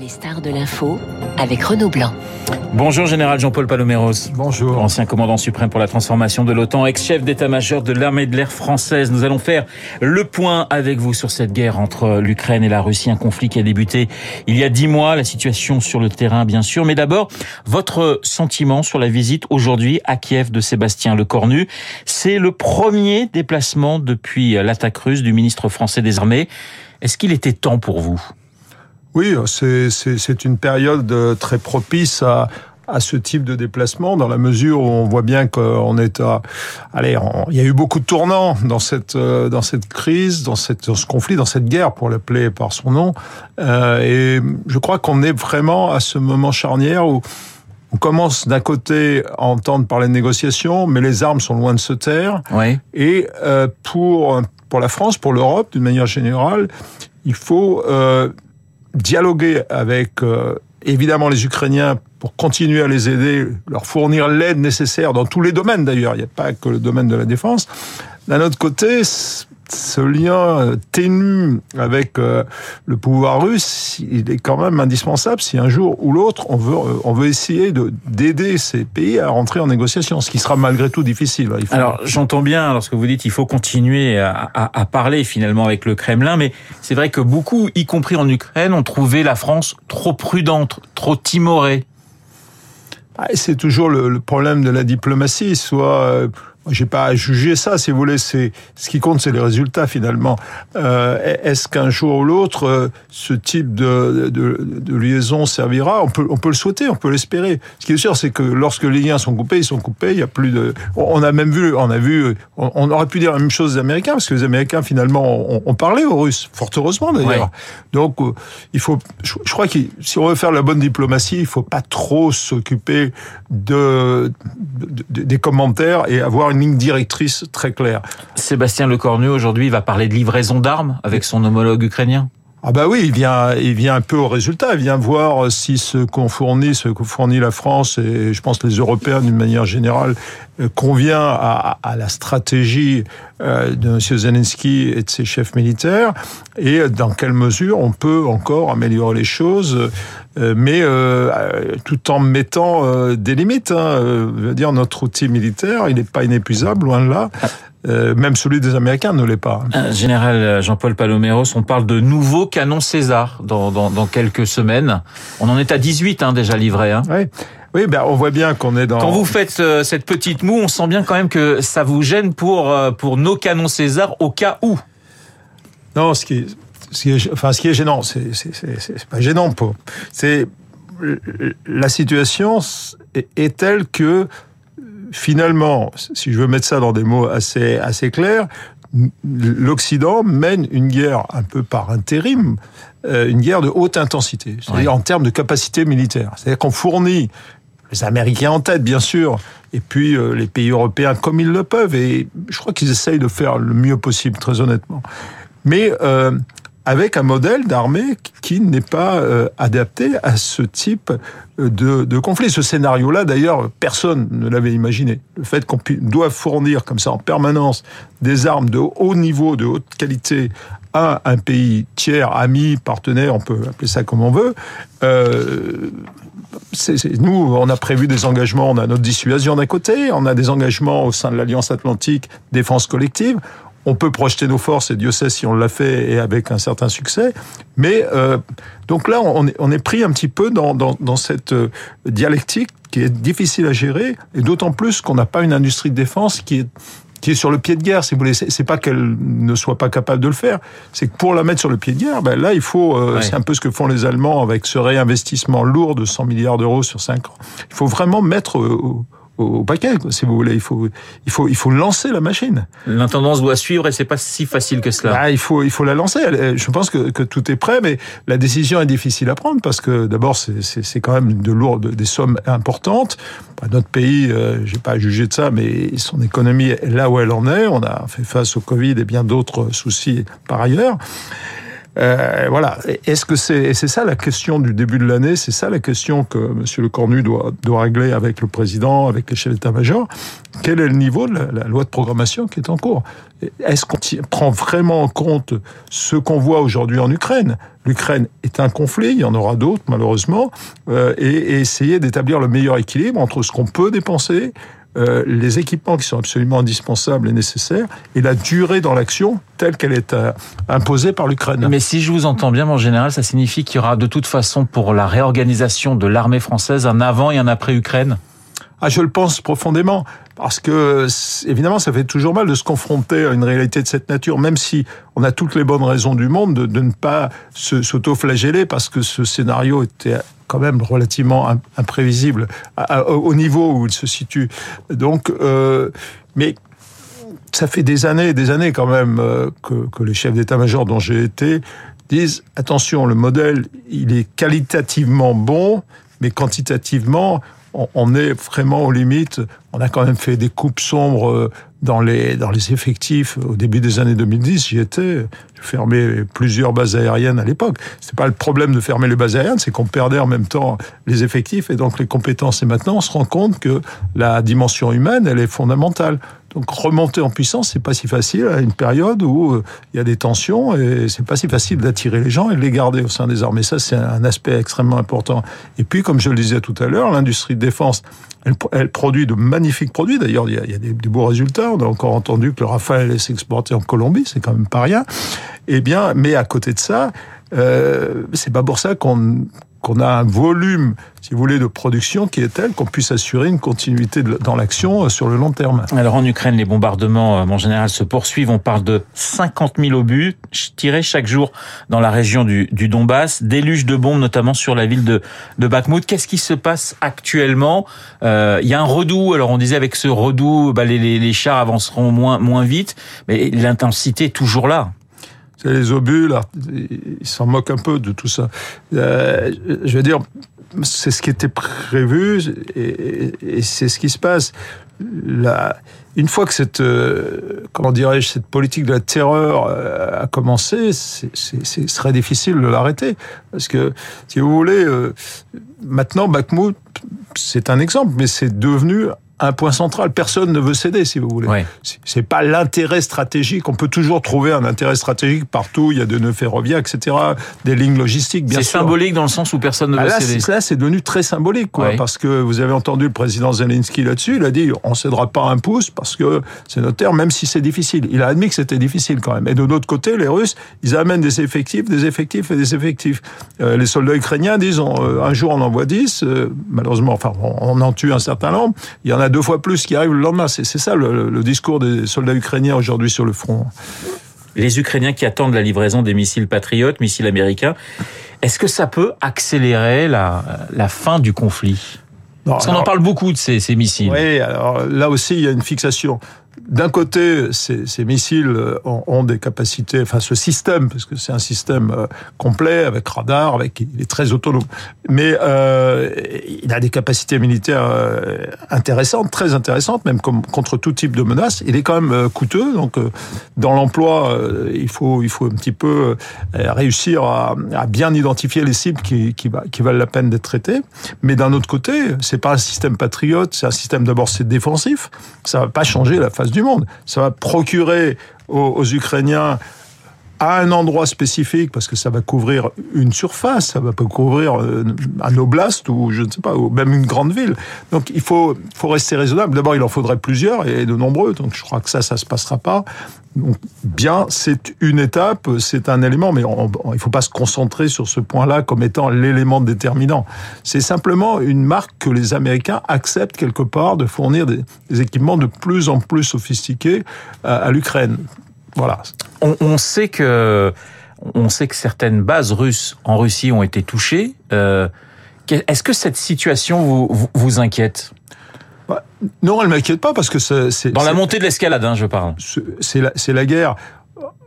Les stars de l'info avec Renaud Blanc. Bonjour Général Jean-Paul Paloméros. Bonjour. Ancien commandant suprême pour la transformation de l'OTAN, ex-chef d'état-major de l'armée de l'air française. Nous allons faire le point avec vous sur cette guerre entre l'Ukraine et la Russie, un conflit qui a débuté il y a dix mois, la situation sur le terrain bien sûr. Mais d'abord, votre sentiment sur la visite aujourd'hui à Kiev de Sébastien Lecornu. C'est le premier déplacement depuis l'attaque russe du ministre français des armées. Est-ce qu'il était temps pour vous? Oui, c'est une période euh, très propice à, à ce type de déplacement dans la mesure où on voit bien qu'on est à allez il y a eu beaucoup de tournants dans cette euh, dans cette crise dans cette dans ce conflit dans cette guerre pour l'appeler par son nom euh, et je crois qu'on est vraiment à ce moment charnière où on commence d'un côté à entendre parler de négociations mais les armes sont loin de se taire oui. et euh, pour pour la France pour l'Europe d'une manière générale il faut euh, dialoguer avec euh, évidemment les Ukrainiens pour continuer à les aider, leur fournir l'aide nécessaire dans tous les domaines d'ailleurs, il n'y a pas que le domaine de la défense. D'un autre côté, ce lien ténu avec euh, le pouvoir russe, il est quand même indispensable si un jour ou l'autre on veut euh, on veut essayer de d'aider ces pays à rentrer en négociation, ce qui sera malgré tout difficile. Il faut... Alors j'entends bien lorsque vous dites il faut continuer à, à, à parler finalement avec le Kremlin, mais c'est vrai que beaucoup, y compris en Ukraine, ont trouvé la France trop prudente, trop timorée. C'est toujours le, problème de la diplomatie, soit euh, j'ai pas à juger ça, si vous voulez. C'est ce qui compte, c'est les résultats finalement. Euh, Est-ce qu'un jour ou l'autre, euh, ce type de, de, de, liaison servira? On peut, on peut le souhaiter, on peut l'espérer. Ce qui est sûr, c'est que lorsque les liens sont coupés, ils sont coupés. Il y a plus de. On a même vu, on a vu, on, aurait pu dire la même chose des Américains, parce que les Américains finalement ont, parlé aux Russes, fort heureusement d'ailleurs. Ouais. Donc, euh, il faut. Je, je crois que si on veut faire la bonne diplomatie, il faut pas trop s'occuper de, de, des commentaires et avoir une directrice très claire. Sébastien Lecornu, aujourd'hui, va parler de livraison d'armes avec son homologue ukrainien ah bah oui, il vient, il vient un peu au résultat. Il vient voir si ce qu'on fournit, ce que fournit la France et je pense les Européens d'une manière générale convient à, à la stratégie de M. Zelensky et de ses chefs militaires et dans quelle mesure on peut encore améliorer les choses, mais euh, tout en mettant euh, des limites. Hein. Je veux dire, notre outil militaire, il n'est pas inépuisable, loin de là. Euh, même celui des Américains ne l'est pas. Général Jean-Paul Paloméros, on parle de nouveaux canons César dans, dans, dans, quelques semaines. On en est à 18 hein, déjà livrés. Hein. Oui. Oui, ben on voit bien qu'on est dans. Quand vous faites euh, cette petite moue, on sent bien quand même que ça vous gêne pour euh, pour nos canons César au cas où. Non, ce qui est, ce qui est, enfin, ce qui est gênant, c'est c'est pas gênant. C'est la situation est, est telle que finalement, si je veux mettre ça dans des mots assez, assez clairs, l'Occident mène une guerre un peu par intérim, euh, une guerre de haute intensité, c'est-à-dire ouais. en termes de capacité militaire. C'est-à-dire qu'on fournit les Américains en tête, bien sûr, et puis euh, les pays européens comme ils le peuvent, et je crois qu'ils essayent de faire le mieux possible, très honnêtement. Mais euh, avec un modèle d'armée qui n'est pas euh, adapté à ce type de, de conflit. Ce scénario-là, d'ailleurs, personne ne l'avait imaginé. Le fait qu'on doit fournir comme ça en permanence des armes de haut niveau, de haute qualité à un pays tiers, ami, partenaire, on peut appeler ça comme on veut. Euh, nous, on a prévu des engagements, on a notre dissuasion d'un côté, on a des engagements au sein de l'Alliance Atlantique Défense Collective on peut projeter nos forces, et Dieu sait si on l'a fait et avec un certain succès. Mais euh, donc là, on est, on est, pris un petit peu dans, dans, dans cette euh, dialectique qui est difficile à gérer, et d'autant plus qu'on n'a pas une industrie de défense qui est qui est sur le pied de guerre, si vous voulez. C'est pas qu'elle ne soit pas capable de le faire, c'est que pour la mettre sur le pied de guerre, ben là, il faut. Euh, ouais. C'est un peu ce que font les Allemands avec ce réinvestissement lourd de 100 milliards d'euros sur 5 ans. Il faut vraiment mettre euh, au paquet, si vous voulez. Il faut, il faut, il faut lancer la machine. L'intendance doit suivre et c'est pas si facile que cela. Bah, il faut, il faut la lancer. Je pense que, que tout est prêt, mais la décision est difficile à prendre parce que d'abord c'est quand même de lourdes, des sommes importantes. Notre pays, euh, j'ai pas à juger de ça, mais son économie est là où elle en est. On a fait face au Covid et bien d'autres soucis par ailleurs. Euh, voilà. Est-ce que c'est c'est ça la question du début de l'année C'est ça la question que Monsieur Le Cornu doit doit régler avec le président, avec les chefs d'état-major? Quel est le niveau de la, la, loi de programmation qui est en cours? Est-ce qu'on prend vraiment en compte ce qu'on voit aujourd'hui en Ukraine? L'Ukraine est un conflit, il y en aura d'autres malheureusement, euh, et, et essayer d'établir le meilleur équilibre entre ce qu'on peut dépenser, euh, les équipements qui sont absolument indispensables et nécessaires et la durée dans l'action telle qu'elle est euh, imposée par l'Ukraine. Mais si je vous entends bien, mon général, ça signifie qu'il y aura de toute façon pour la réorganisation de l'armée française un avant et un après Ukraine? Ah, je le pense profondément, parce que évidemment, ça fait toujours mal de se confronter à une réalité de cette nature, même si on a toutes les bonnes raisons du monde de, de ne pas s'auto-flageller, parce que ce scénario était quand même relativement imprévisible au niveau où il se situe. Donc, euh, mais ça fait des années et des années quand même euh, que, que les chefs d'état-major dont j'ai été disent attention, le modèle, il est qualitativement bon, mais quantitativement, on est vraiment aux limites. On a quand même fait des coupes sombres euh, dans les, dans les effectifs au début des années 2010. J'y étais. J'ai fermé plusieurs bases aériennes à l'époque. C'était pas le problème de fermer les bases aériennes, c'est qu'on perdait en même temps les effectifs et donc les compétences. Et maintenant, on se rend compte que la dimension humaine, elle est fondamentale. Donc remonter en puissance, c'est pas si facile à une période où euh, il y a des tensions et c'est pas si facile d'attirer les gens et de les garder au sein des armées. Ça, c'est un aspect extrêmement important. Et puis, comme je le disais tout à l'heure, l'industrie de défense, elle, produit de magnifiques produits. D'ailleurs, il y a, des, beaux résultats. On a encore entendu que le Rafale allait s'exporter en Colombie, c'est quand même pas rien. Eh bien, mais à côté de ça, euh, c'est pas pour ça qu'on qu'on a un volume, si vous voulez, de production qui est tel qu'on puisse assurer une continuité dans l'action euh, sur le long terme. Alors en Ukraine, les bombardements, en général, se poursuivent. On parle de 50 000 obus tirés chaque jour dans la région du, Donbass, déluge de bombes notamment sur la ville de, de Bakhmut. Qu'est-ce qui se passe actuellement? Euh, Il y a un redout. Alors on disait avec ce redout, bah, les, les, les chars avanceront moins, moins vite, mais l'intensité est toujours là les obus, là, ils s'en moquent un peu de tout ça. Euh, je veux dire, c'est ce qui était prévu et, c'est ce qui se passe. La, une fois que cette, euh, comment dirais-je, cette politique de la terreur euh, a commencé, ce serait difficile de l'arrêter. Parce que, si vous voulez, maintenant, Bakhmut, c'est un exemple, mais c'est devenu un point central. Personne ne veut céder, si vous voulez. Ouais. C'est pas l'intérêt stratégique. On peut toujours trouver un intérêt stratégique partout. Il y a des nœuds ferroviaires, etc., des lignes logistiques. Bien C'est symbolique dans le sens où personne ne veut là, céder. Là, c'est devenu très symbolique, quoi, Ouais. parce que vous avez entendu le président Zelensky là-dessus. Il a dit on cédera pas un pouce parce que c'est notre terre, même si c'est difficile. Il a admis que c'était difficile quand même. Et de l'autre côté, les Russes, ils amènent des effectifs, des effectifs et des effectifs. Euh, les soldats ukrainiens disent on, euh, un jour on envoie 10, euh, malheureusement, enfin on, on en tue un certain nombre. Il y en a deux fois plus qui arrivent le lendemain. C'est c'est ça le, le discours des soldats ukrainiens aujourd'hui sur le front. Les Ukrainiens qui attendent la livraison des missiles patriotes, missiles américains, est-ce que ça peut accélérer la, la fin du conflit? Non, Parce qu'on en parle beaucoup de ces, ces missiles. Oui, alors là aussi, il y a une fixation. D'un côté, ces, missiles euh, ont, des capacités, enfin ce système, parce que c'est un système euh, complet avec radar, avec il est très autonome, mais euh, il a des capacités militaires intéressantes, très intéressantes, même contre tout type de menace. Il est quand même coûteux, donc dans l'emploi, il faut il faut un petit peu réussir à, bien identifier les cibles qui, qui, va- qui valent la peine d'être traitées. Mais d'un autre côté, c'est pas un système patriote, c'est un système d'abord c'est défensif. Ça va pas changer la face du monde. Ça va procurer aux, aux Ukrainiens à un endroit spécifique, parce que ça va couvrir une surface, ça va couvrir euh, un oblast ou je ne sais pas, ou même une grande ville. Donc il faut, faut rester raisonnable. D'abord, il en faudrait plusieurs et de nombreux, donc je crois que ça, ça se passera pas. Donc, bien, c'est une étape, c'est un élément, mais il faut pas se concentrer sur ce point-là comme étant l'élément déterminant. C'est simplement une marque que les Américains acceptent quelque part de fournir des, équipements de plus en plus sophistiqués à l'Ukraine. Voilà. On, on sait que on sait que certaines bases russes en Russie ont été touchées. Euh, Est-ce que cette situation vous, vous, vous inquiète? Bah, Non, elle m'inquiète pas parce que c'est Dans la montée de l'escalade, hein, je parle. c'est la, la guerre.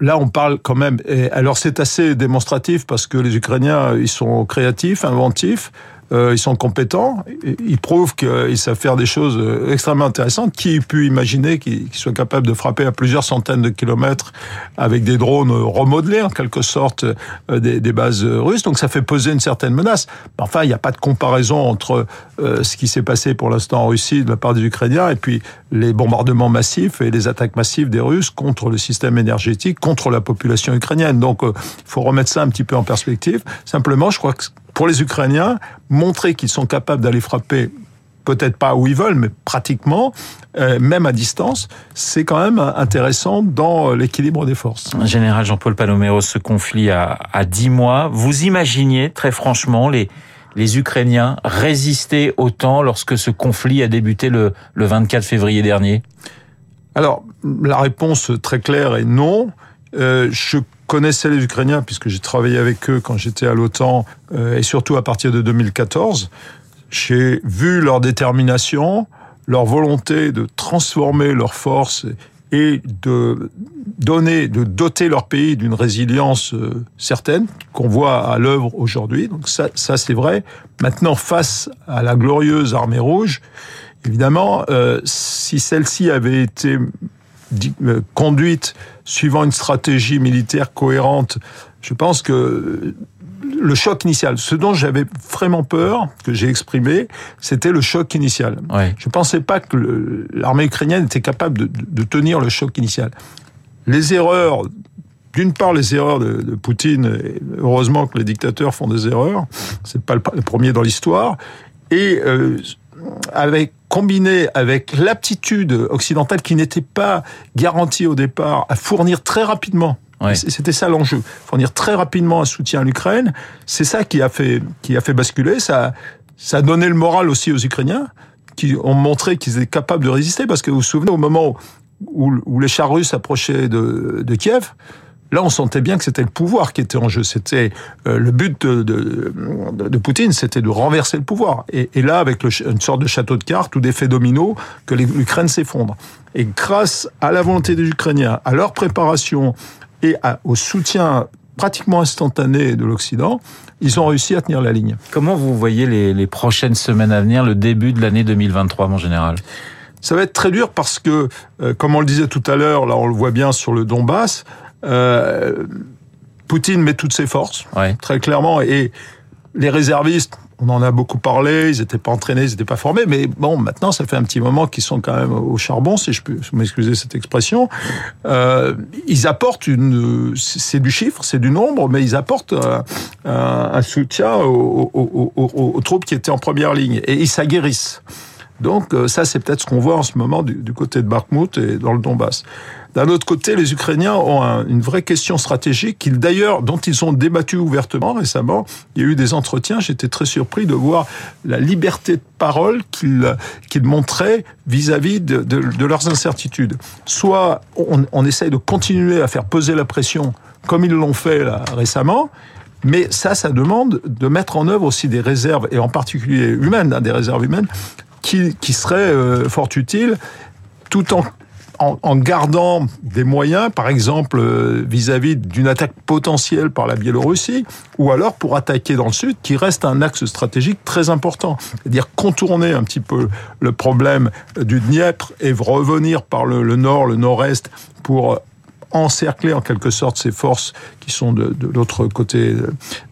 Là, on parle quand même. Et alors, c'est assez démonstratif parce que les Ukrainiens, ils sont créatifs, inventifs. Euh, ils sont compétents, ils prouvent qu'ils savent faire des choses euh, extrêmement intéressantes. Qui pu imaginer qu'ils soient capables de frapper à plusieurs centaines de kilomètres avec des drones remodelés en quelque sorte des, des, bases russes Donc ça fait peser une certaine menace. Enfin, il n'y a pas de comparaison entre ce qui s'est passé pour l'instant en Russie de la part des Ukrainiens et puis les bombardements massifs et les attaques massives des Russes contre le système énergétique, contre la population ukrainienne. Donc il faut remettre ça un petit peu en perspective. Simplement, je crois que pour les Ukrainiens, montrer qu'ils sont capables d'aller frapper peut-être pas où ils veulent, mais pratiquement, euh, même à distance, c'est quand même intéressant dans l'équilibre des forces. Général Jean-Paul Palomero, ce conflit a, a 10 mois. Vous imaginez très franchement les, les Ukrainiens résister autant lorsque ce conflit a débuté le, le 24 février dernier? Alors, la réponse très claire est non. Euh, je connaissais les Ukrainiens puisque j'ai travaillé avec eux quand j'étais à l'OTAN euh, et surtout à partir de 2014. J'ai vu leur détermination, leur volonté de transformer leurs forces et de donner, de doter leur pays d'une résilience euh, certaine qu'on voit à l'œuvre aujourd'hui. Donc ça, ça c'est vrai. Maintenant, face à la glorieuse armée rouge, évidemment, euh, si celle-ci avait été conduite suivant une stratégie militaire cohérente, je pense que le choc initial, ce dont j'avais vraiment peur, que j'ai exprimé, c'était le choc initial. Ouais. Je ne pensais pas que l'armée ukrainienne était capable de, de, tenir le choc initial. Les erreurs, d'une part les erreurs de, de, Poutine, heureusement que les dictateurs font des erreurs, c'est pas le, le, premier dans l'histoire, et euh, avec combiné avec l'aptitude occidentale qui n'était pas garantie au départ à fournir très rapidement Ouais. C'était ça l'enjeu. Fournir très rapidement un soutien à l'Ukraine. C'est ça qui a fait, qui a fait basculer. Ça, ça a donné le moral aussi aux Ukrainiens, qui ont montré qu'ils étaient capables de résister. Parce que vous vous souvenez, au moment où, où les chars russes approchaient de, de Kiev, Là, on sentait bien que c'était le pouvoir qui était en jeu. C'était euh, le but de, de, de Poutine, c'était de renverser le pouvoir. Et, et là, avec le, une sorte de château de cartes ou d'effet domino, que l'Ukraine s'effondre. Et grâce à la volonté des Ukrainiens, à leur préparation et à, au soutien pratiquement instantané de l'Occident, ils ont réussi à tenir la ligne. Comment vous voyez les, les prochaines semaines à venir, le début de l'année 2023, mon général? Ça va être très dur parce que, euh, comme on le disait tout à l'heure, là on le voit bien sur le Donbass, euh, Poutine met toutes ses forces, ouais. très clairement, et les réservistes, on en a beaucoup parlé, ils n'étaient pas entraînés, ils n'étaient pas formés, mais bon, maintenant, ça fait un petit moment qu'ils sont quand même au charbon, si je peux m'excuser cette expression. Euh, ils apportent une, c'est du chiffre, c'est du nombre, mais ils apportent un, un soutien aux, aux, aux, aux, troupes qui étaient en première ligne, et ils s'aguerrissent. Donc ça, c'est peut-être ce qu'on voit en ce moment du, du côté de Bakhmut et dans le Donbass. D'un autre côté, les Ukrainiens ont un, une vraie question stratégique, d'ailleurs, dont ils ont débattu ouvertement récemment. Il y a eu des entretiens. J'étais très surpris de voir la liberté de parole qu'ils qu montraient vis-à-vis -vis de, de, de, leurs incertitudes. Soit on, on essaye de continuer à faire peser la pression, comme ils l'ont fait là, récemment, mais ça, ça demande de mettre en œuvre aussi des réserves, et en particulier humaines, hein, des réserves humaines, qui, seraient euh, fort utiles, tout en gardant des moyens, par exemple vis-à-vis -vis d'une attaque potentielle par la Biélorussie, ou alors pour attaquer dans le sud, qui reste un axe stratégique très important. C'est-à-dire contourner un petit peu le problème du Dniepr et revenir par le, le nord, le nord-est, pour encercler en quelque sorte ces forces sont de, l'autre côté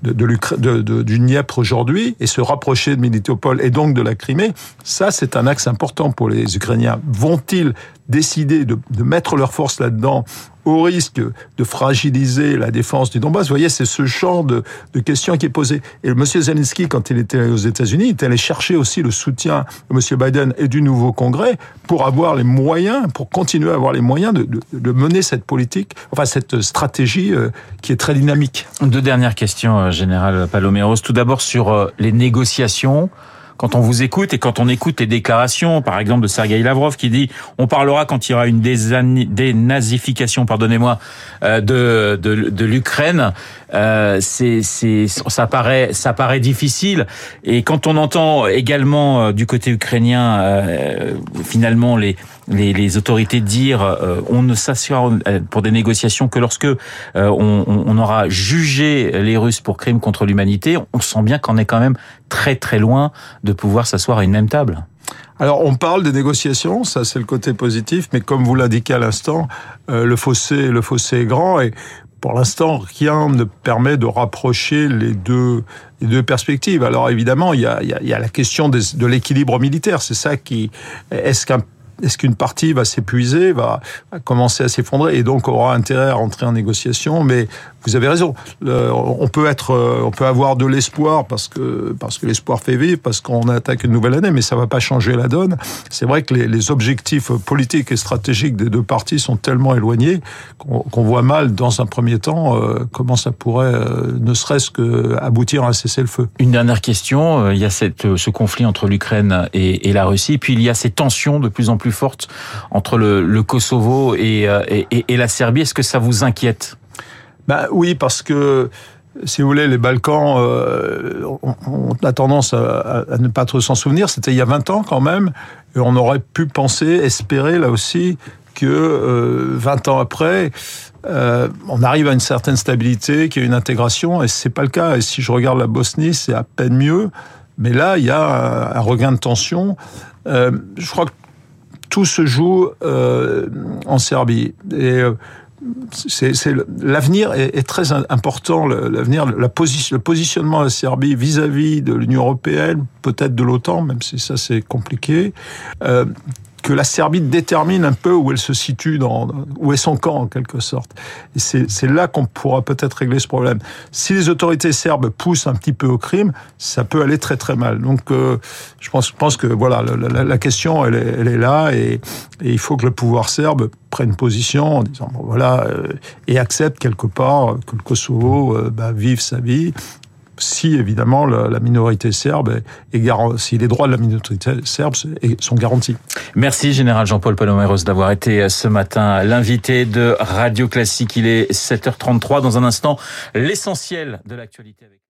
de, de, du Dniepr aujourd'hui et se rapprocher de Militopol et donc de la Crimée, ça c'est un axe important pour les Ukrainiens. Vont-ils décider de, mettre leurs forces là-dedans au risque de fragiliser la défense du Donbass? Vous voyez, c'est ce genre de, de, questions qui est posé. Et M. Zelensky, quand il était aux États-Unis, il est allé chercher aussi le soutien de M. Biden et du nouveau Congrès pour avoir les moyens, pour continuer à avoir les moyens de mener cette politique, enfin cette stratégie euh, qui très dynamique. Deux dernières questions, euh, Général Paloméros. Tout d'abord sur euh, les négociations. Quand on vous écoute et quand on écoute les déclarations, par exemple de Sergei Lavrov qui dit on parlera quand il y aura une dénazification, pardonnez-moi, euh, de, de, de l'Ukraine. Euh, c'est, c'est, ça paraît, ça paraît difficile. Et quand on entend également euh, du côté ukrainien, euh, finalement les, les, les autorités dire euh, on ne s'assure pour des négociations que lorsque on, on, aura jugé les Russes pour crimes contre l'humanité, on sent bien qu'on est quand même très très loin de pouvoir s'asseoir à une même table. Alors on parle des négociations, ça c'est le côté positif, mais comme vous l'indiquez à l'instant, le fossé le fossé est grand et pour l'instant, rien ne permet de rapprocher les deux, les deux perspectives. Alors évidemment, il y a, il y a la question de l'équilibre militaire. C'est ça qui... Est-ce est-ce qu'une partie va s'épuiser, va, commencer à s'effondrer et donc aura intérêt à rentrer en négociation? Mais vous avez raison. on peut être, on peut avoir de l'espoir parce que parce que l'espoir fait vivre, parce qu'on attaque une nouvelle année, mais ça va pas changer la donne. C'est vrai que les, objectifs politiques et stratégiques des deux parties sont tellement éloignés qu'on voit mal dans un premier temps euh, comment ça pourrait, euh, ne serait-ce que aboutir à un cessez-le-feu. Une dernière question. Euh, il y a cette, ce conflit entre l'Ukraine et la Russie, puis il y a ces tensions de plus en plus plus forte entre le, Kosovo et, euh, et, la Serbie. Est-ce que ça vous inquiète? Ben, Oui, parce que si vous voulez, les Balkans, euh, on, tendance à, ne pas trop s'en souvenir. C'était il y a 20 ans quand même. Et on aurait pu penser, espérer là aussi, que euh, 20 ans après, euh, on arrive à une certaine stabilité, qu'il y a une intégration, et c'est pas le cas. Et si je regarde la Bosnie, c'est à peine mieux. Mais là, il y a un, un regain de tension. Euh, je crois que tout se joue euh, en Serbie. Et euh, c'est, l'avenir est, très important. L'avenir, la position, le positionnement de la Serbie vis-à-vis de l'Union européenne, peut-être de l'OTAN, même si ça c'est compliqué. Euh, que la Serbie détermine un peu où elle se situe, dans, où est son camp en quelque sorte. Et c'est là qu'on pourra peut-être régler ce problème. Si les autorités serbes poussent un petit peu au crime, ça peut aller très très mal. Donc euh, je, pense, que voilà, la, question elle est, là et, et, il faut que le pouvoir serbe prenne position en disant bon, voilà euh, et accepte quelque part que le Kosovo euh, bah, vive sa vie si évidemment la, minorité serbe est, est si les droits de la minorité serbe sont garantis. Merci Général Jean-Paul Paloméros d'avoir été euh, ce matin l'invité de Radio Classique. Il est 7h33 dans un instant l'essentiel de l'actualité avec